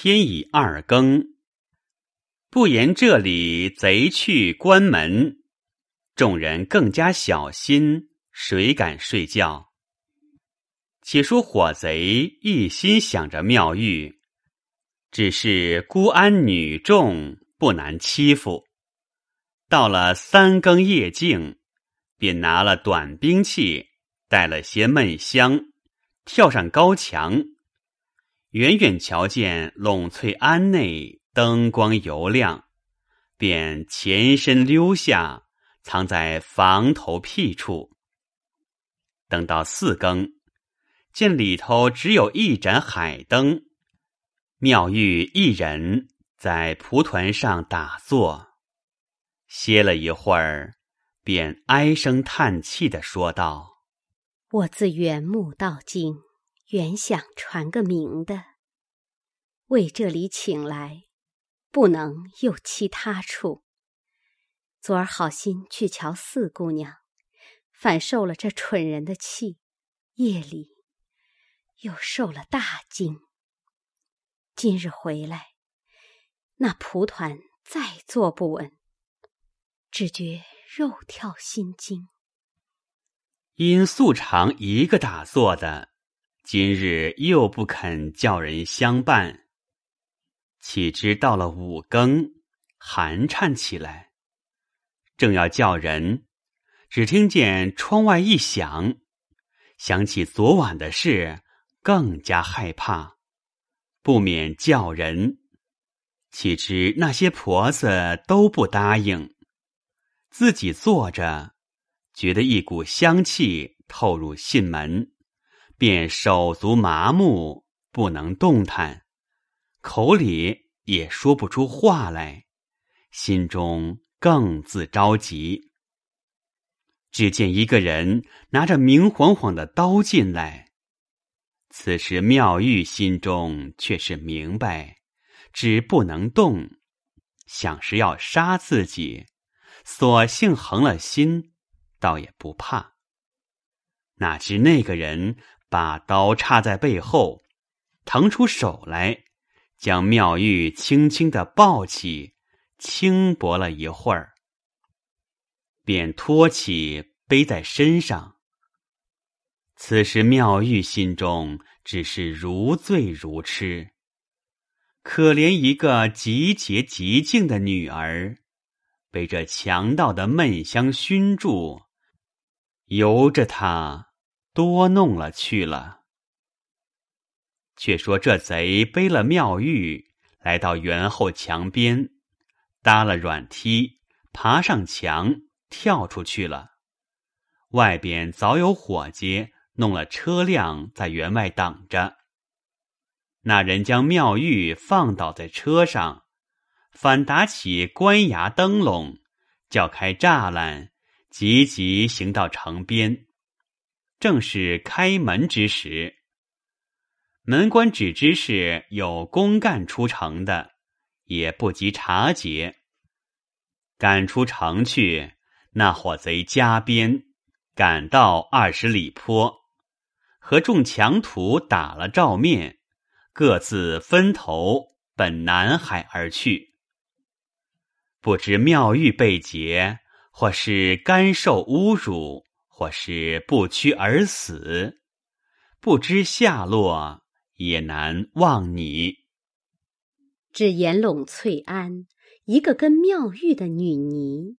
天已二更，不言这里贼去关门，众人更加小心，谁敢睡觉？且说火贼一心想着妙玉，只是孤安女众，不难欺负。到了三更夜静，便拿了短兵器，带了些闷香，跳上高墙。远远瞧见陇翠庵内灯光油亮，便前身溜下，藏在房头僻处。等到四更，见里头只有一盏海灯，妙玉一人在蒲团上打坐。歇了一会儿，便唉声叹气的说道：“我自缘木到今，原想传个名的，为这里请来，不能又其他处。昨儿好心去瞧四姑娘，反受了这蠢人的气，夜里又受了大惊。今日回来，那蒲团再坐不稳。”只觉肉跳心惊，因素常一个打坐的，今日又不肯叫人相伴。岂知到了五更，寒颤起来，正要叫人，只听见窗外一响，想起昨晚的事，更加害怕，不免叫人。岂知那些婆子都不答应。自己坐着，觉得一股香气透入信门，便手足麻木，不能动弹，口里也说不出话来，心中更自着急。只见一个人拿着明晃晃的刀进来，此时妙玉心中却是明白，只不能动，想是要杀自己。索性横了心，倒也不怕。哪知那个人把刀插在背后，腾出手来，将妙玉轻轻的抱起，轻薄了一会儿，便托起背在身上。此时妙玉心中只是如醉如痴，可怜一个极洁极静的女儿。被这强盗的闷香熏住，由着他多弄了去了。却说这贼背了妙玉，来到园后墙边，搭了软梯，爬上墙，跳出去了。外边早有伙计弄了车辆在园外等着。那人将妙玉放倒在车上。反打起官衙灯笼，叫开栅栏，急急行到城边。正是开门之时，门官只知是有公干出城的，也不及查结。赶出城去，那伙贼加鞭，赶到二十里坡，和众强徒打了照面，各自分头奔南海而去。不知妙玉被劫，或是甘受侮辱，或是不屈而死，不知下落，也难忘你。只言陇翠庵一个跟妙玉的女尼，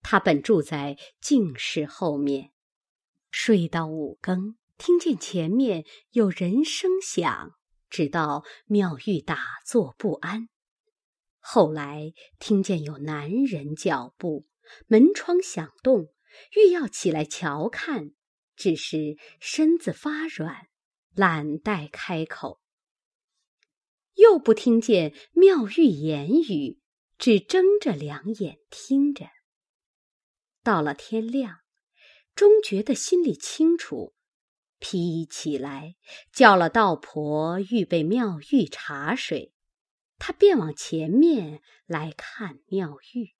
她本住在静室后面，睡到五更，听见前面有人声响，直到妙玉打坐不安。后来听见有男人脚步，门窗响动，欲要起来瞧看，只是身子发软，懒待开口。又不听见妙玉言语，只睁着两眼听着。到了天亮，终觉得心里清楚，披衣起来，叫了道婆预备妙玉茶水。他便往前面来看妙玉，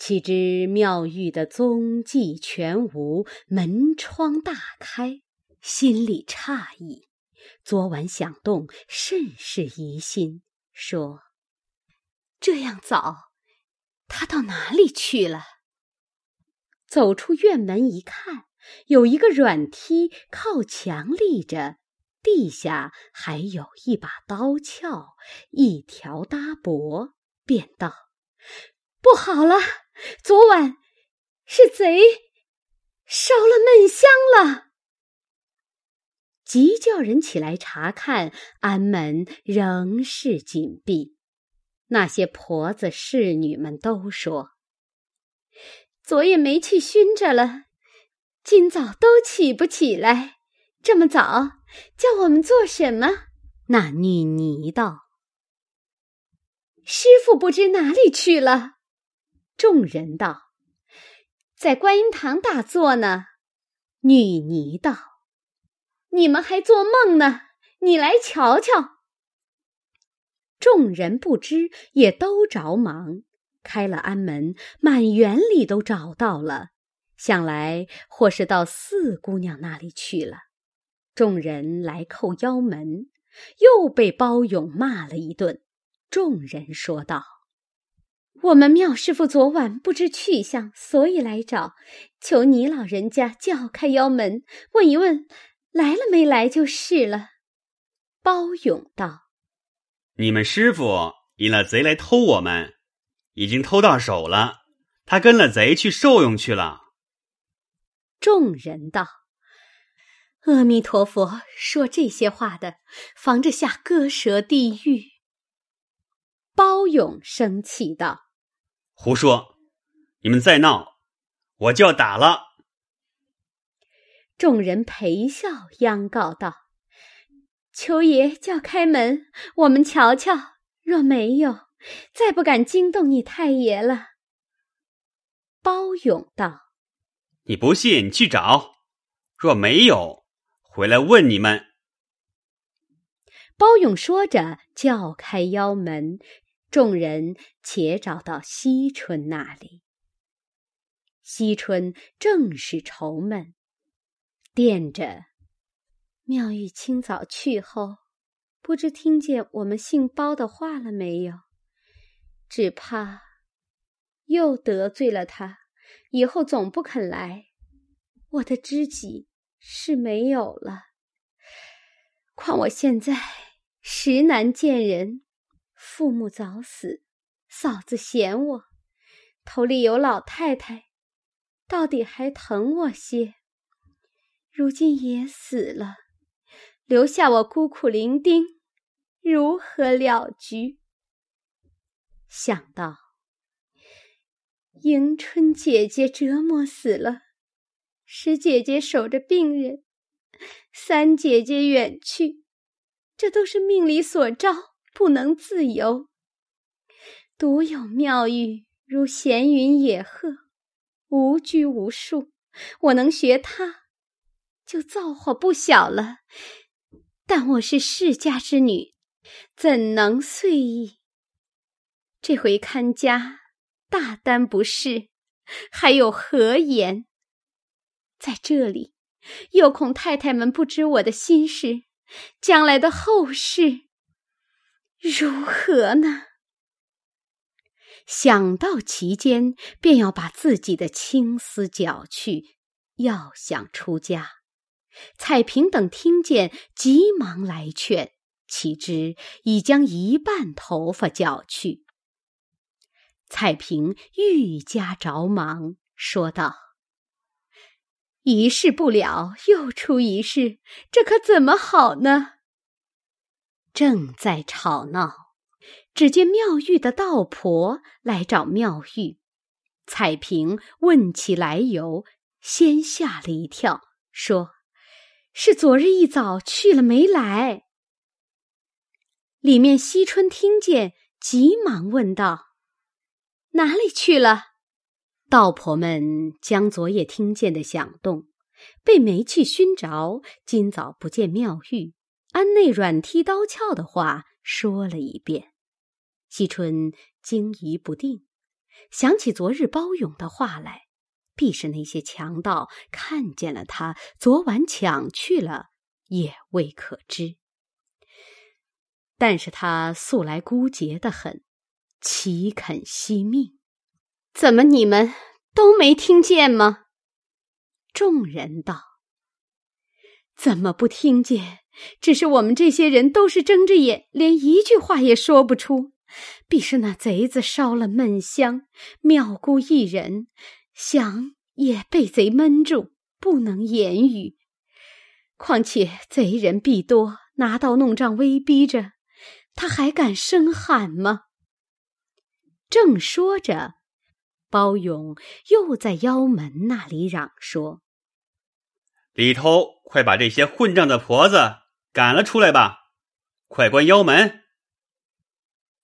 岂知妙玉的踪迹全无，门窗大开，心里诧异，昨晚响动，甚是疑心，说：“这样早，他到哪里去了？”走出院门一看，有一个软梯靠墙立着，地下还有一把刀鞘，一条搭帛，便道：“不好了，昨晚是贼烧了闷香了。”急叫人起来查看，安门仍是紧闭。那些婆子侍女们都说：“昨夜煤气熏着了，今早都起不起来。这么早，叫我们做什么？”那女尼道：“师傅不知哪里去了。”众人道：“在观音堂打坐呢。”女尼道。你们还做梦呢！你来瞧瞧。众人不知，也都着忙开了安门，满园里都找到了，想来或是到四姑娘那里去了。众人来叩腰门，又被包勇骂了一顿。众人说道：“我们妙师傅昨晚不知去向，所以来找，求你老人家叫开腰门，问一问。”来了没来就是了。包勇道：“你们师傅引了贼来偷我们，已经偷到手了。他跟了贼去受用去了。”众人道：“阿弥陀佛，说这些话的，防着下割舌地狱。”包勇生气道：“胡说！你们再闹，我就要打了。”众人陪笑央告道：“求爷叫开门，我们瞧瞧。若没有，再不敢惊动你太爷了。”包勇道：“你不信，你去找。若没有，回来问你们。”包勇说着，叫开腰门，众人且找到惜春那里。惜春正是愁闷。惦着妙玉清早去后，不知听见我们姓包的话了没有？只怕又得罪了他，以后总不肯来。我的知己是没有了，况我现在实难见人，父母早死，嫂子嫌我，头里有老太太，到底还疼我些。如今也死了，留下我孤苦伶仃，如何了局？想到迎春姐姐折磨死了，十姐姐守着病人，三姐姐远去，这都是命里所招，不能自由。独有妙玉如闲云野鹤，无拘无束，我能学她。就造化不小了，但我是世家之女，怎能遂意？这回看家大担不是，还有何言？在这里，又恐太太们不知我的心事，将来的后事如何呢？想到其间，便要把自己的青丝绞去，要想出家。彩萍等听见，急忙来劝，岂知已将一半头发绞去。彩萍愈加着忙，说道：“一事不了，又出一事，这可怎么好呢？”正在吵闹，只见妙玉的道婆来找妙玉。彩萍问起来由，先吓了一跳，说。是昨日一早去了没来？里面惜春听见，急忙问道：“哪里去了？”道婆们将昨夜听见的响动，被煤气熏着，今早不见妙玉，安内软踢刀鞘的话说了一遍。惜春惊疑不定，想起昨日包勇的话来。必是那些强盗看见了他，昨晚抢去了，也未可知。但是他素来孤洁的很，岂肯惜命？怎么你们都没听见吗？众人道：“怎么不听见？只是我们这些人都是睁着眼，连一句话也说不出。必是那贼子烧了闷香，妙姑一人想也被贼闷住，不能言语。况且贼人必多，拿刀弄杖威逼着。”他还敢声喊吗？正说着，包勇又在腰门那里嚷说：“里头快把这些混账的婆子赶了出来吧！快关腰门！”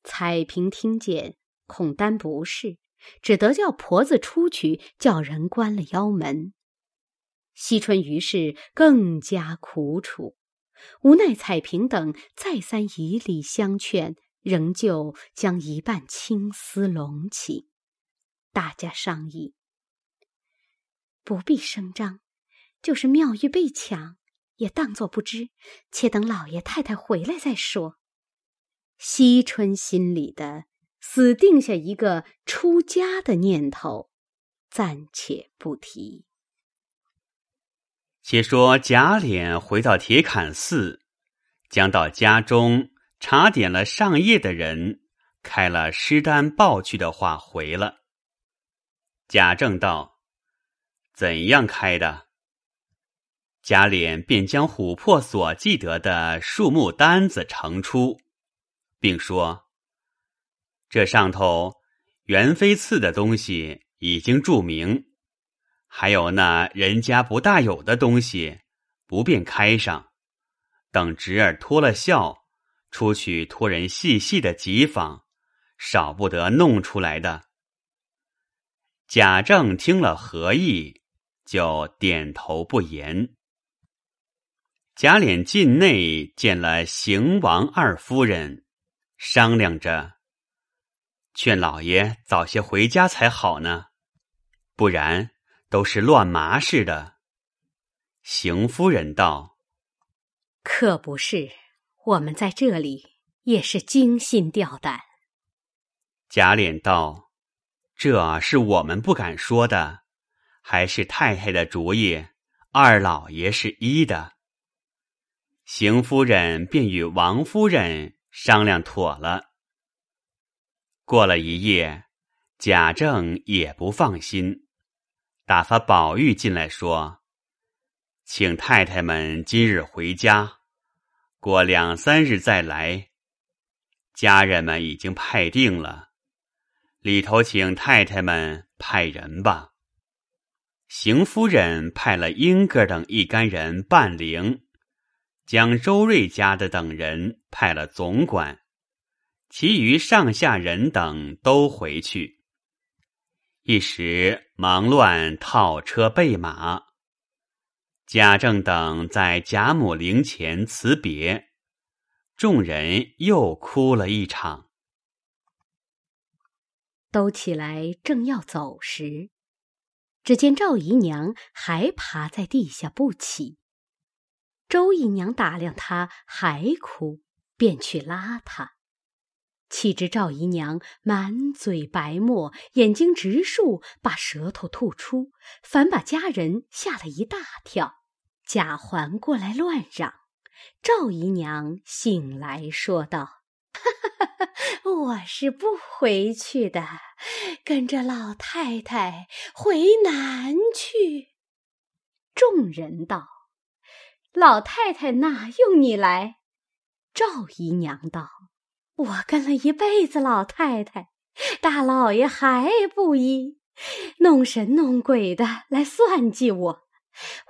彩萍听见，恐担不是，只得叫婆子出去，叫人关了腰门。惜春于是更加苦楚。无奈彩萍等再三以礼相劝，仍旧将一半青丝拢起。大家商议，不必声张，就是妙玉被抢，也当作不知，且等老爷太太回来再说。惜春心里的死定下一个出家的念头，暂且不提。且说贾琏回到铁槛寺，将到家中查点了上夜的人，开了诗单报去的话回了。贾政道：“怎样开的？”贾琏便将琥珀所记得的数目单子呈出，并说：“这上头元妃赐的东西已经注明。”还有那人家不大有的东西，不便开上，等侄儿脱了孝，出去托人细细的急访，少不得弄出来的。贾政听了何意，就点头不言。贾琏进内见了邢王二夫人，商量着，劝老爷早些回家才好呢，不然。都是乱麻似的。邢夫人道：“可不是，我们在这里也是惊心吊胆。”贾琏道：“这是我们不敢说的，还是太太的主意。二老爷是一的。”邢夫人便与王夫人商量妥了。过了一夜，贾政也不放心。打发宝玉进来，说：“请太太们今日回家，过两三日再来。家人们已经派定了，里头请太太们派人吧。”邢夫人派了英哥等一干人伴灵，将周瑞家的等人派了总管，其余上下人等都回去。一时忙乱套车备马，贾政等在贾母灵前辞别，众人又哭了一场。都起来正要走时，只见赵姨娘还趴在地下不起。周姨娘打量她还哭，便去拉她。岂知赵姨娘满嘴白沫，眼睛直竖，把舌头吐出，反把家人吓了一大跳。贾环过来乱嚷，赵姨娘醒来说道：“我是不回去的，跟着老太太回南去。”众人道：“老太太哪用你来？”赵姨娘道。我跟了一辈子老太太，大老爷还不依，弄神弄鬼的来算计我。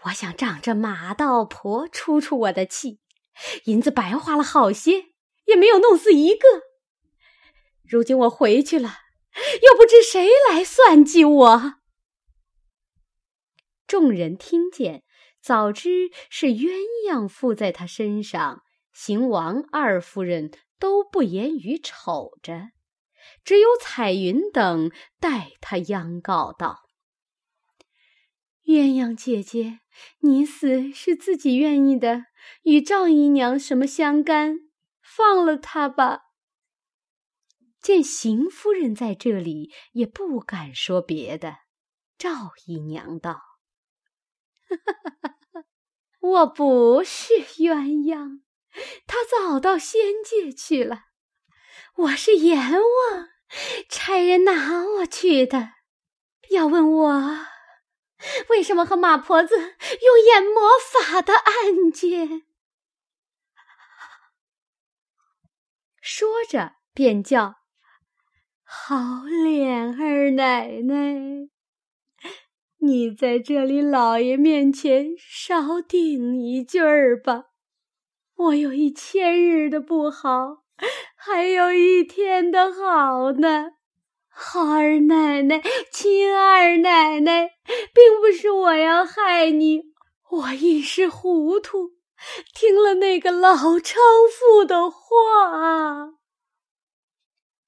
我想仗着马道婆出出我的气，银子白花了好些，也没有弄死一个。如今我回去了，又不知谁来算计我。众人听见，早知是鸳鸯附在他身上，邢王二夫人。都不言语，瞅着，只有彩云等代他央告道：“鸳鸯姐姐，你死是自己愿意的，与赵姨娘什么相干？放了他吧。见邢夫人在这里，也不敢说别的。赵姨娘道：“哈哈哈我不是鸳鸯，他早到仙界去了。我是阎王差人拿我去的。要问我为什么和马婆子用眼魔法的案件？”说着便叫。好脸儿奶奶，你在这里老爷面前少顶一句儿吧。我有一千日的不好，还有一天的好呢。好二奶奶，亲二奶奶，并不是我要害你，我一时糊涂，听了那个老娼妇的话。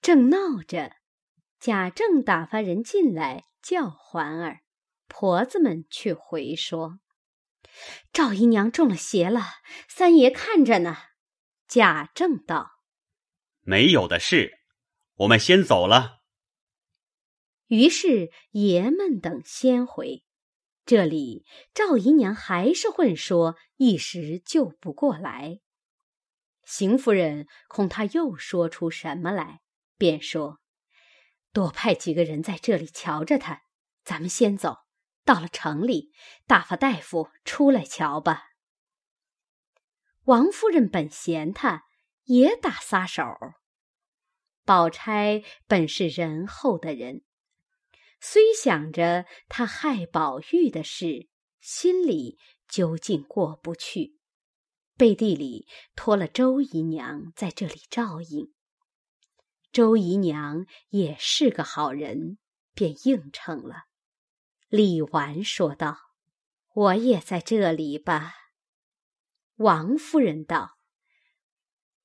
正闹着，贾政打发人进来叫环儿，婆子们却回说：“赵姨娘中了邪了，三爷看着呢。”贾政道：“没有的事，我们先走了。”于是爷们等先回，这里赵姨娘还是混说，一时救不过来。邢夫人恐他又说出什么来。便说：“多派几个人在这里瞧着他，咱们先走。到了城里，打发大夫出来瞧吧。”王夫人本嫌他，也打撒手。宝钗本是仁厚的人，虽想着他害宝玉的事，心里究竟过不去，背地里托了周姨娘在这里照应。周姨娘也是个好人，便应承了。李纨说道：“我也在这里吧。”王夫人道：“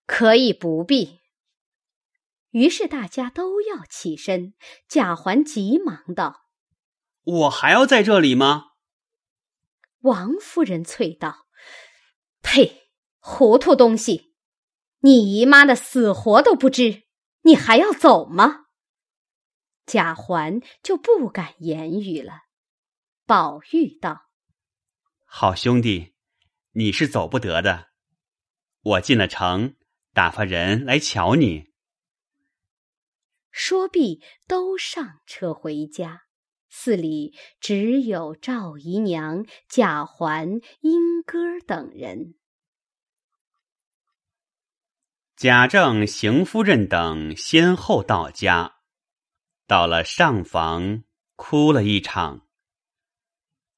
可以不必。”于是大家都要起身。贾环急忙道：“我还要在这里吗？”王夫人啐道：“呸！糊涂东西，你姨妈的死活都不知。”你还要走吗？贾环就不敢言语了。宝玉道：“好兄弟，你是走不得的。我进了城，打发人来瞧你。”说毕，都上车回家。寺里只有赵姨娘、贾环、莺歌等人。贾政、邢夫人等先后到家，到了上房，哭了一场。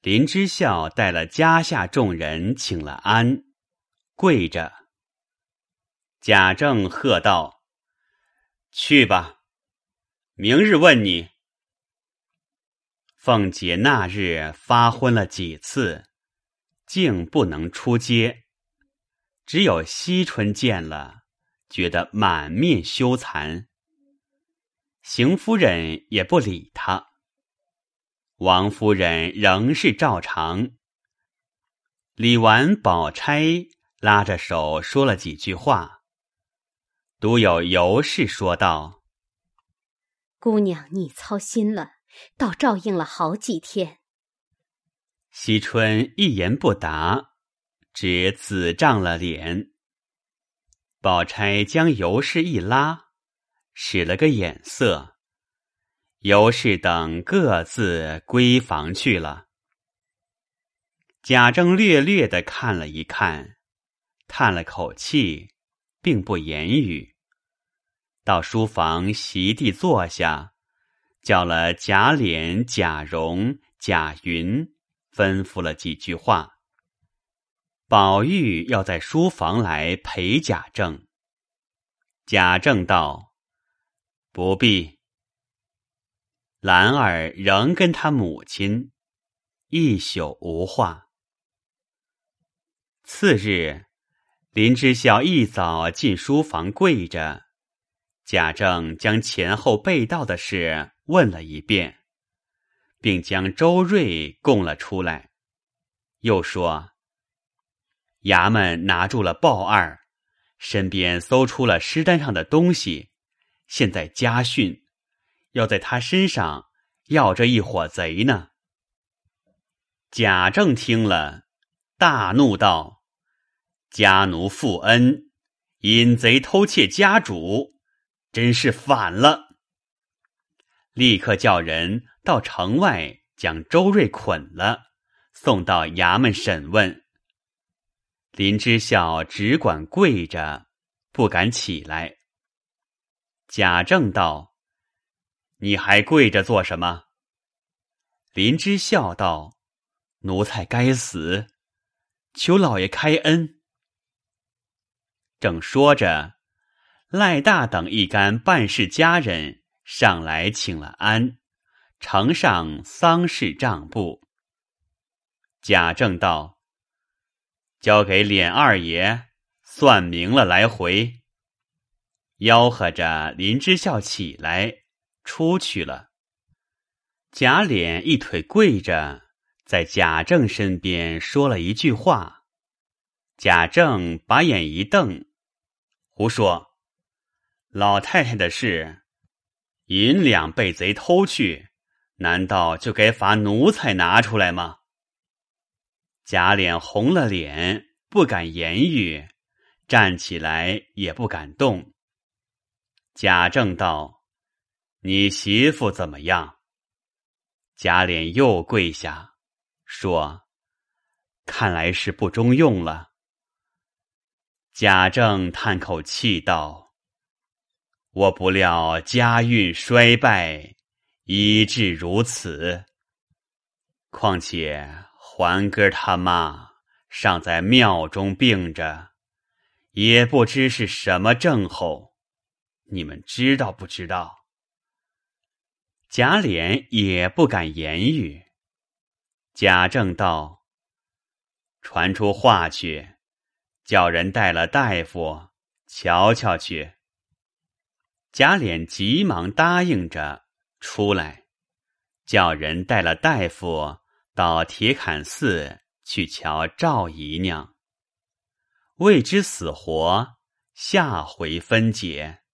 林之孝带了家下众人请了安，跪着。贾政喝道：“去吧，明日问你。”凤姐那日发昏了几次，竟不能出街，只有惜春见了。觉得满面羞惭，邢夫人也不理他。王夫人仍是照常。李纨、宝钗拉着手说了几句话，独有尤氏说道：“姑娘，你操心了，倒照应了好几天。”惜春一言不答，只紫涨了脸。宝钗将尤氏一拉，使了个眼色。尤氏等各自归房去了。贾政略略的看了一看，叹了口气，并不言语。到书房席地坐下，叫了贾琏、贾蓉、贾云，吩咐了几句话。宝玉要在书房来陪贾政。贾政道：“不必。”兰儿仍跟他母亲一宿无话。次日，林之孝一早进书房跪着，贾政将前后被盗的事问了一遍，并将周瑞供了出来，又说。衙门拿住了鲍二，身边搜出了尸单上的东西，现在家训，要在他身上要这一伙贼呢。贾政听了，大怒道：“家奴负恩，引贼偷窃家主，真是反了！”立刻叫人到城外将周瑞捆了，送到衙门审问。林之孝只管跪着，不敢起来。贾政道：“你还跪着做什么？”林之孝道：“奴才该死，求老爷开恩。”正说着，赖大等一干办事家人上来请了安，呈上丧事账簿。贾政道。交给琏二爷算明了，来回。吆喝着，林之孝起来出去了。贾琏一腿跪着，在贾政身边说了一句话。贾政把眼一瞪：“胡说！老太太的事，银两被贼偷去，难道就该罚奴才拿出来吗？”贾琏红了脸，不敢言语，站起来也不敢动。贾政道：“你媳妇怎么样？”贾琏又跪下，说：“看来是不中用了。”贾政叹口气道：“我不料家运衰败，以致如此。况且……”环哥他妈尚在庙中病着，也不知是什么症候，你们知道不知道？贾琏也不敢言语。贾政道：“传出话去，叫人带了大夫瞧瞧去。”贾琏急忙答应着出来，叫人带了大夫。到铁槛寺去瞧赵姨娘，未知死活，下回分解。